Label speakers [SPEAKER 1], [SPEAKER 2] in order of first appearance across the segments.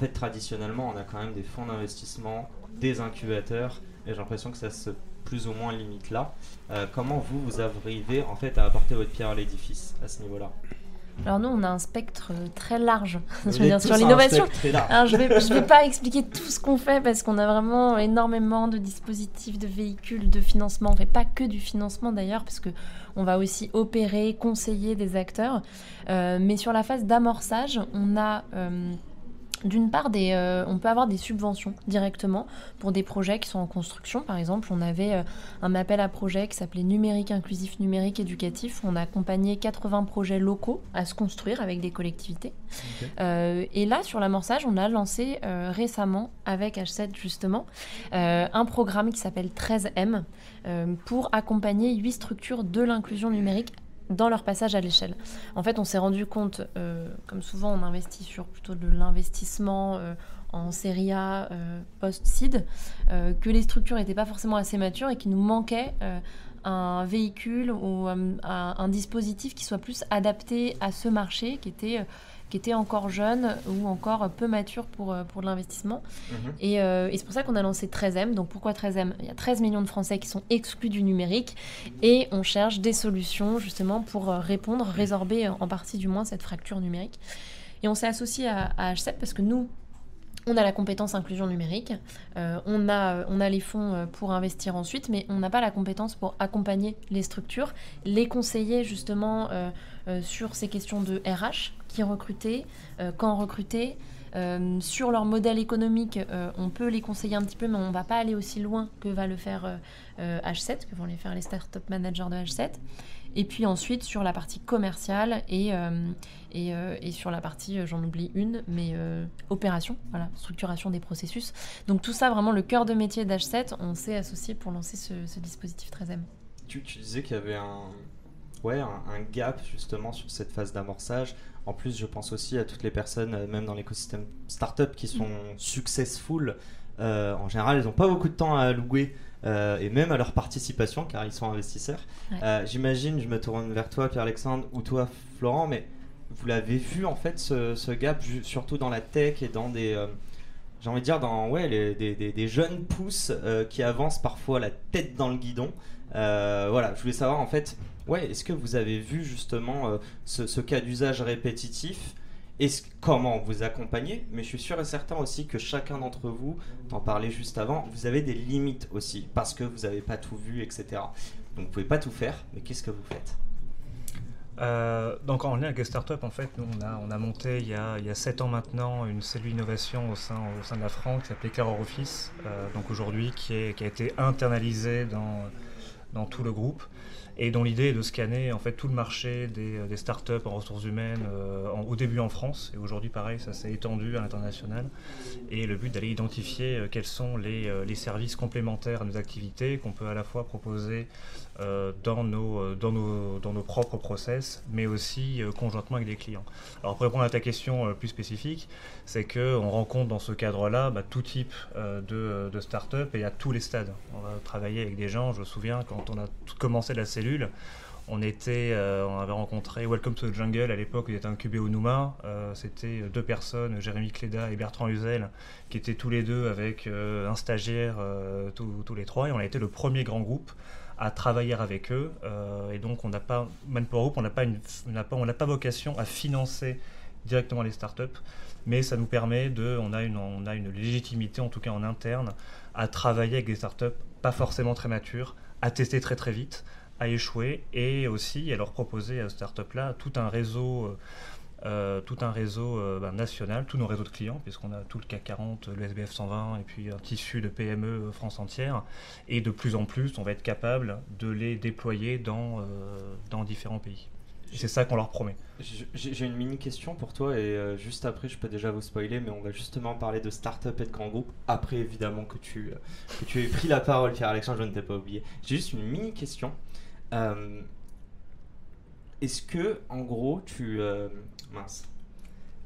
[SPEAKER 1] Fait, traditionnellement, on a quand même des fonds d'investissement, des incubateurs, et j'ai l'impression que ça se plus ou moins limite là. Euh, comment vous, vous arrivez en fait à apporter votre pierre à l'édifice à ce niveau-là?
[SPEAKER 2] Alors nous, on a un spectre très large je veux dire, sur l'innovation. Alors je vais, je vais pas expliquer tout ce qu'on fait parce qu'on a vraiment énormément de dispositifs, de véhicules, de financement. On fait pas que du financement d'ailleurs parce que on va aussi opérer, conseiller des acteurs. Euh, mais sur la phase d'amorçage, on a euh, d'une part, des, euh, on peut avoir des subventions directement pour des projets qui sont en construction. Par exemple, on avait euh, un appel à projet qui s'appelait Numérique inclusif, numérique éducatif. On a accompagné 80 projets locaux à se construire avec des collectivités. Euh, et là, sur l'amorçage, on a lancé récemment, avec H7 justement, un programme qui s'appelle 13M euh, pour accompagner huit structures de l'inclusion numérique dans leur passage à l'échelle. En fait, on s'est rendu compte, euh, comme souvent on investit sur plutôt de l'investissement euh, en série A euh, post-seed, que les structures n'étaient pas forcément assez matures et qu'il nous manquait un véhicule ou un, dispositif qui soit plus adapté à ce marché qui était, qui était encore jeune ou encore peu mature pour, euh, pour de l'investissement.
[SPEAKER 1] Mhm.
[SPEAKER 2] Et, euh, et c'est pour ça qu'on a lancé 13M. Donc pourquoi 13M Il y a 13 millions de Français qui sont exclus du numérique et on cherche des solutions justement pour euh, répondre, résorber en partie du moins cette fracture numérique. Et on s'est associé à, à H7 parce que nous, on a la compétence inclusion numérique, euh, on, a, on a les fonds pour investir ensuite, mais on n'a pas la compétence pour accompagner les structures, les conseiller justement euh, euh, sur ces questions de RH, qui recruter, euh, quand recruter. Euh, sur leur modèle économique, euh, on peut les conseiller un petit peu, mais on ne va pas aller aussi loin que va le faire euh, euh, H7, que vont les faire les startup managers de H7. Et puis ensuite sur la partie commerciale et, et, sur la partie, j'en oublie une, mais opération, voilà, structuration des processus. Donc tout ça, vraiment le cœur de métier d'H7, on s'est associé pour lancer ce, dispositif 13M.
[SPEAKER 1] Tu, tu disais qu'il y avait un, ouais, un, un gap justement sur cette phase d'amorçage. En plus, je pense aussi à toutes les personnes, euh, même dans l'écosystème startup, qui sont successful. Euh, en général, ils n'ont pas beaucoup de temps à allouer euh, et même à leur participation car ils sont investisseurs.
[SPEAKER 2] Ouais.
[SPEAKER 1] Euh, J'imagine, je me tourne vers toi, Pierre-Alexandre, ou toi, Florent, mais vous l'avez vu en fait ce, ce gap, surtout dans la tech et dans des. J'ai envie de dire dans ouais, des, des- jeunes pousses euh, qui avancent parfois la tête dans le guidon. Euh, voilà, je voulais savoir en fait, ouais, est-ce que vous avez vu justement euh, ce, cas d'usage répétitif? Est comment vous accompagnez? Mais je suis sûr et certain aussi que chacun d'entre vous, t'en parlais juste avant, vous avez des limites aussi parce que vous n'avez pas tout vu, etc. Donc vous pouvez pas tout faire, mais qu'est-ce que vous faites?
[SPEAKER 3] Euh, donc en lien avec les startups, en fait, nous on a, on a monté il y a, il y a 7 ans maintenant une cellule innovation au sein, de la France qui s'appelait Clear Office, euh, donc aujourd'hui qui, a été internalisée dans tout le groupe et dont l'idée est de scanner en fait tout le marché des, des startups en ressources humaines euh, au début en France et aujourd'hui pareil ça s'est étendu à l'international et le but d'aller identifier euh, quels sont les, euh, les services complémentaires à nos activités qu'on peut à la fois proposer euh, dans, nos, euh, dans, nos, dans nos propres process, mais aussi euh, conjointement avec des clients. Alors pour répondre à ta question euh, plus spécifique, c'est qu'on rencontre dans ce cadre-là bah, tout type euh, de, de start-up et à tous les stades. On va travailler avec des gens, je me souviens quand on a commencé la cellule, on, était, euh, on avait rencontré Welcome to the Jungle à l'époque, il était incubé au Nouma. Euh, C'était deux personnes, Jérémy Cléda et Bertrand Huzel, qui étaient tous les deux avec euh, un stagiaire, euh, tous, les trois. Et on a été le premier grand groupe à travailler avec eux. Euh, et donc, on n'a pas, Manpower Group, on n'a pas, on pas vocation à financer directement les startups, mais ça nous permet de, on a une, on a une légitimité, en tout cas en interne, à travailler avec des startups pas forcément très matures, à tester très très vite, à échouer et aussi à leur proposer à ces startups-là tout un réseau. euh, euh, tout un réseau euh, ben, national, tous nos réseaux de clients, puisqu'on a tout le CAC 40, le SBF 120 et puis un tissu de PME France entière. Et de plus en plus, on va être capable de les déployer dans, dans différents pays. c'est ça qu'on leur promet.
[SPEAKER 1] J'ai une mini question pour toi et juste après je peux déjà vous spoiler mais on va justement parler de start-up et de grands groupes après évidemment que tu, que tu aies pris la parole Pierre-Alexandre je ne t'ai pas oublié. J'ai juste une mini question. Euh, est-ce que en gros tu... mince.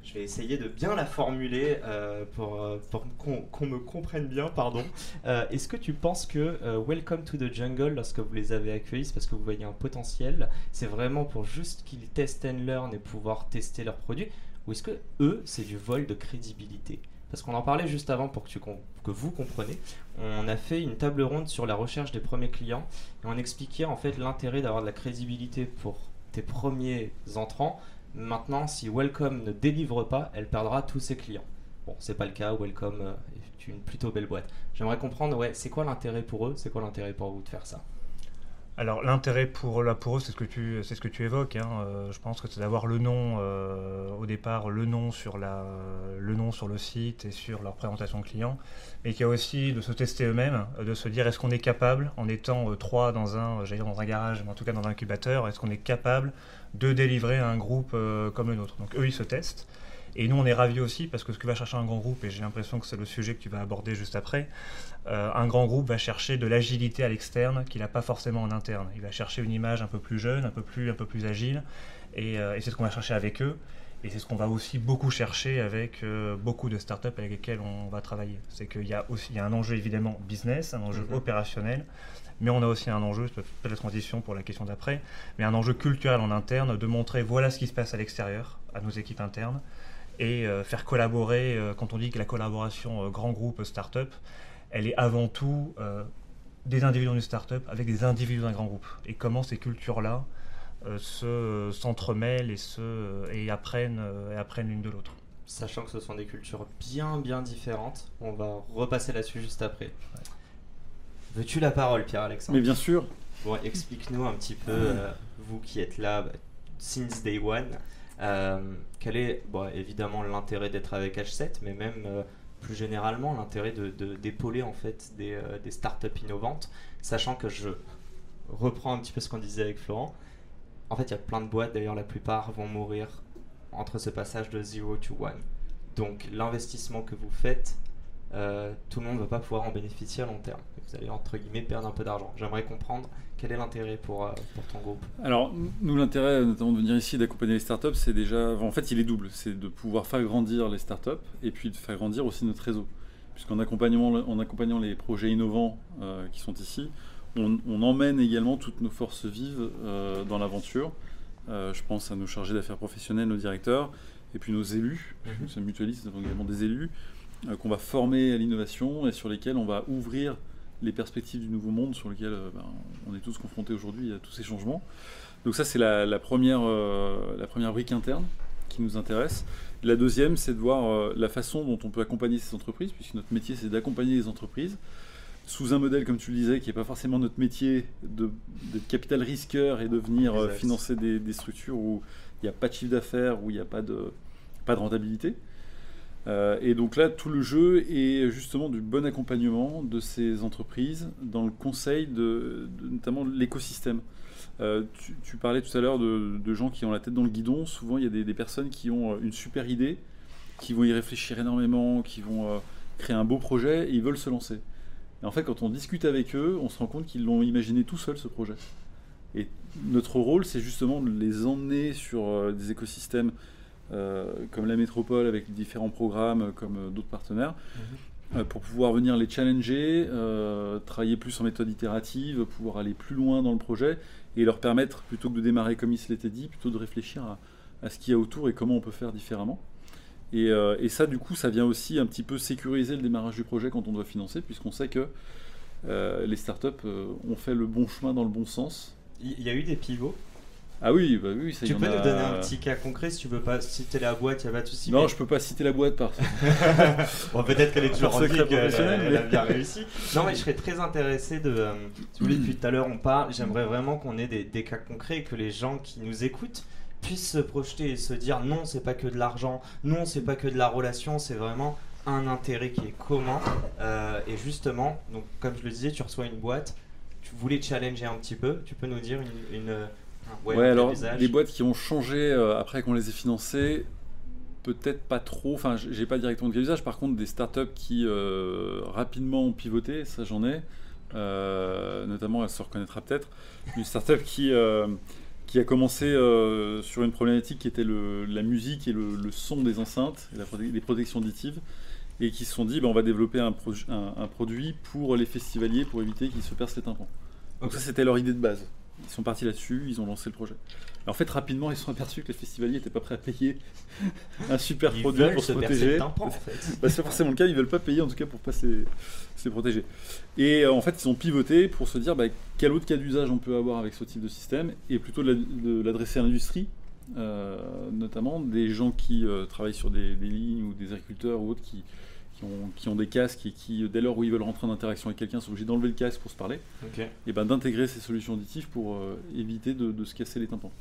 [SPEAKER 1] Je vais essayer de bien la formuler euh, pour, euh, qu'on me comprenne bien. pardon. Euh, est-ce que tu penses que Welcome to the Jungle, lorsque vous les avez accueillis, c'est parce que vous voyez un potentiel C'est vraiment pour juste qu'ils testent and learn et pouvoir tester leurs produits Ou est-ce que eux, c'est du vol de crédibilité? Parce qu'on en parlait juste avant pour que, vous compreniez. On a fait une table ronde sur la recherche des premiers clients et on expliquait en fait l'intérêt d'avoir de la crédibilité pour tes premiers entrants Maintenant, si Welcome ne délivre pas, elle perdra tous ses clients. Bon, c'est pas le cas. Welcome euh, est une plutôt belle boîte. J'aimerais comprendre, ouais, c'est quoi l'intérêt pour eux? C'est quoi l'intérêt pour vous de faire ça?
[SPEAKER 3] Alors l'intérêt pour, là, pour eux, c'est ce que tu, c'est ce que tu évoques. Hein. Euh, je pense que c'est d'avoir le nom euh, au départ, le nom sur le site et sur leur présentation client, mais qu'il y a aussi de se tester eux-mêmes, de se dire est-ce qu'on est capable, en étant trois dans un, garage, mais en tout cas dans un incubateur, est-ce qu'on est capable de délivrer un groupe euh, comme le nôtre? Donc eux, ils se testent. Et nous, on est ravis aussi parce que ce que va chercher un grand groupe, et j'ai l'impression que c'est le sujet que tu vas aborder juste après, euh, un grand groupe va chercher de l'agilité à l'externe qu'il n'a pas forcément en interne. Il va chercher une image un peu plus jeune, un peu plus, un peu plus agile, et, euh, c'est ce qu'on va chercher avec eux. Et c'est ce qu'on va aussi beaucoup chercher avec beaucoup de startups avec lesquelles on va travailler. C'est qu'il y a aussi il y a un enjeu évidemment business, un enjeu mhm. opérationnel, mais on a aussi un enjeu, peut-être la transition pour la question d'après, mais un enjeu culturel en interne de montrer voilà ce qui se passe à l'extérieur, à nos équipes internes, et euh, faire collaborer, euh, quand on dit que la collaboration euh, grand groupe start-up, elle est avant tout des individus d'une start-up avec des individus d'un grand groupe. Et comment ces cultures-là se s'entremêlent et, se, et, apprennent, et apprennent l'une de l'autre.
[SPEAKER 1] Sachant que ce sont des cultures bien bien différentes, on va repasser là-dessus juste après. Veux-tu la parole, Pierre-Alexandre
[SPEAKER 4] Mais bien sûr.
[SPEAKER 1] Bon, explique-nous un petit peu, euh, vous qui êtes là bah, since day one, euh, quel est évidemment l'intérêt d'être avec H7, mais même euh, plus généralement l'intérêt de, d'épauler en fait des, des startups innovantes, sachant que je reprends un petit peu ce qu'on disait avec Florent. En fait, il y a plein de boîtes, d'ailleurs la plupart vont mourir entre ce passage de 0 to 1. Donc l'investissement que vous faites, tout le monde ne va pas pouvoir en bénéficier à long terme vous allez entre guillemets perdre un peu d'argent. J'aimerais comprendre quel est l'intérêt pour, euh, pour ton groupe.
[SPEAKER 4] Alors, nous, l'intérêt notamment de venir ici d'accompagner les startups, c'est déjà. En fait, il est double. C'est de pouvoir faire grandir les startups et puis de faire grandir aussi notre réseau. Puisqu'en accompagnant, en accompagnant les projets innovants euh, qui sont ici, on, emmène également toutes nos forces vives euh, dans l'aventure. je pense à nos chargés d'affaires professionnels, nos directeurs, et puis nos élus. Nous sommes mutualistes, nous avons également des élus qu'on va former à l'innovation et sur lesquels on va ouvrir les perspectives du nouveau monde sur lequel euh, ben, on est tous confrontés aujourd'hui à tous ces changements. Donc ça, c'est la, première, euh, la première brique interne qui nous intéresse. La deuxième, c'est de voir euh, la façon dont on peut accompagner ces entreprises, puisque notre métier, c'est d'accompagner les entreprises sous un modèle, comme tu le disais, qui n'est pas forcément notre métier de, capital risqueur et de venir financer des, des, structures où il n'y a pas de chiffre d'affaires, où il n'y a pas de, pas de rentabilité. Euh, et donc là, tout le jeu est justement du bon accompagnement de ces entreprises dans le conseil de, notamment l'écosystème. Euh, tu, parlais tout à l'heure de, gens qui ont la tête dans le guidon. Souvent, il y a des, personnes qui ont une super idée, qui vont y réfléchir énormément, qui vont euh, créer un beau projet et ils veulent se lancer. Et en fait, quand on discute avec eux, on se rend compte qu'ils l'ont imaginé tout seul ce projet. Et notre rôle, c'est justement de les emmener sur des écosystèmes euh, comme la métropole avec différents programmes, euh, comme euh, d'autres partenaires, mhm. pour pouvoir venir les challenger, travailler plus en méthode itérative, pouvoir aller plus loin dans le projet et leur permettre, plutôt que de démarrer comme il se l'était dit, plutôt de réfléchir à, ce qu'il y a autour et comment on peut faire différemment. Et, et, ça, du coup, ça vient aussi un petit peu sécuriser le démarrage du projet quand on doit financer, puisqu'on sait que les startups ont fait le bon chemin dans le bon sens.
[SPEAKER 1] Il y a eu des pivots
[SPEAKER 4] ah oui, bah oui,
[SPEAKER 1] ça Tu peux nous donner un petit cas concret si tu veux pas citer la boîte, il n'y a pas de souci.
[SPEAKER 4] Non, je peux pas citer la boîte par
[SPEAKER 1] bon, peut-être qu'elle est toujours en vie, qu'elle a bien réussi. Non, mais je serais très intéressé de. Euh, si vous voulez, depuis tout à l'heure, on parle. J'aimerais vraiment qu'on ait des, cas concrets et que les gens qui nous écoutent puissent se projeter et se dire non, c'est pas que de l'argent, non, c'est pas que de la relation, c'est vraiment un intérêt qui est commun. Euh, et justement, donc comme je le disais, tu reçois une boîte, tu voulais challenger un petit peu, tu peux nous dire une Ouais,
[SPEAKER 4] alors les boîtes qui ont changé euh, après qu'on les ait financées, peut-être pas trop. Enfin, j'ai pas directement de cas d'usage. Par contre, des startups qui euh, rapidement ont pivoté, ça j'en ai. Euh, notamment, elle se reconnaîtra peut-être. Une startup qui euh, qui a commencé sur une problématique qui était le- la musique et le, le son des enceintes, et la prote- les protections auditives, et qui se sont dit, bah, on va développer un, pro- un- un produit pour les festivaliers pour éviter qu'ils se percent les tympans. Donc ça, c'était leur idée de base. Ils sont partis là-dessus, ils ont lancé le projet. Et en fait, rapidement, ils se sont aperçus que les festivaliers n'étaient pas prêts à payer un super
[SPEAKER 1] Ils
[SPEAKER 4] produit pour se protéger.
[SPEAKER 1] en fait.
[SPEAKER 4] Bah, c'est forcément le cas, ils veulent pas payer en tout cas pour pas se, se protéger. Et euh, en fait, ils ont pivoté pour se dire bah, quel autre cas d'usage on peut avoir avec ce type de système et plutôt de l'adresser à l'industrie, euh, notamment des gens qui euh, travaillent sur des, des lignes ou des agriculteurs ou autres qui, qui, ont, qui ont des casques et qui, dès lors où ils veulent rentrer en interaction avec quelqu'un, sont obligés d'enlever le casque pour se parler et ben d'intégrer ces solutions auditives pour euh, éviter de, de se casser les tympans.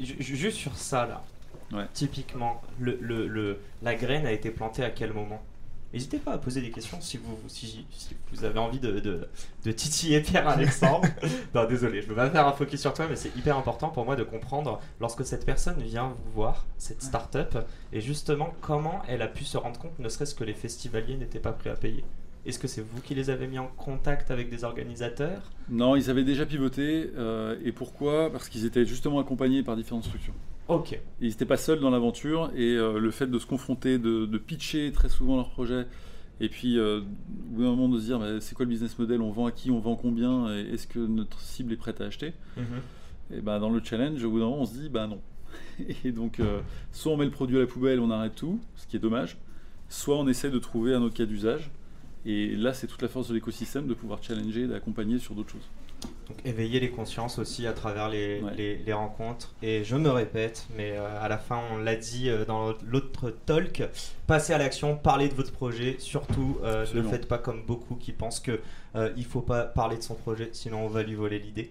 [SPEAKER 1] Ju- ju- Juste sur ça là,
[SPEAKER 4] Ouais.
[SPEAKER 1] typiquement, le, le- le- la graine a été plantée à quel moment? N'hésitez pas à poser des questions si vous, si, si vous avez envie de, de, de titiller Pierre-Alexandre. non, désolé, je ne veux pas faire un focus sur toi, mais c'est hyper important pour moi de comprendre lorsque cette personne vient vous voir, cette start-up, et justement comment elle a pu se rendre compte, ne serait-ce que les festivaliers n'étaient pas prêts à payer. Est-ce que c'est vous qui les avez mis en contact avec des organisateurs?
[SPEAKER 4] Non, ils avaient déjà pivoté euh, et pourquoi? Parce qu'ils étaient justement accompagnés par différentes structures.
[SPEAKER 1] Ok.
[SPEAKER 4] Et ils n'étaient pas seuls dans l'aventure et euh, le fait de se confronter, de, de pitcher très souvent leur projet et puis euh, au bout d'un moment de se dire bah, c'est quoi le business model, on vend à qui, on vend combien, et est-ce que notre cible est prête à acheter? Et ben dans le challenge, au bout d'un moment on se dit bah non. Et donc euh, soit on met le produit à la poubelle, on arrête tout, ce qui est dommage, soit on essaie de trouver un autre cas d'usage. Et là c'est toute la force de l'écosystème de pouvoir challenger, d'accompagner sur d'autres choses.
[SPEAKER 1] Donc éveiller les consciences aussi à travers les,
[SPEAKER 4] Ouais.
[SPEAKER 1] les- les rencontres. Et je me répète, mais euh, à la fin, on l'a dit euh, dans l'autre talk, passez à l'action, parlez de votre projet. Surtout, euh, ne faites pas comme beaucoup qui pensent que euh, il faut pas parler de son projet, sinon on va lui voler l'idée.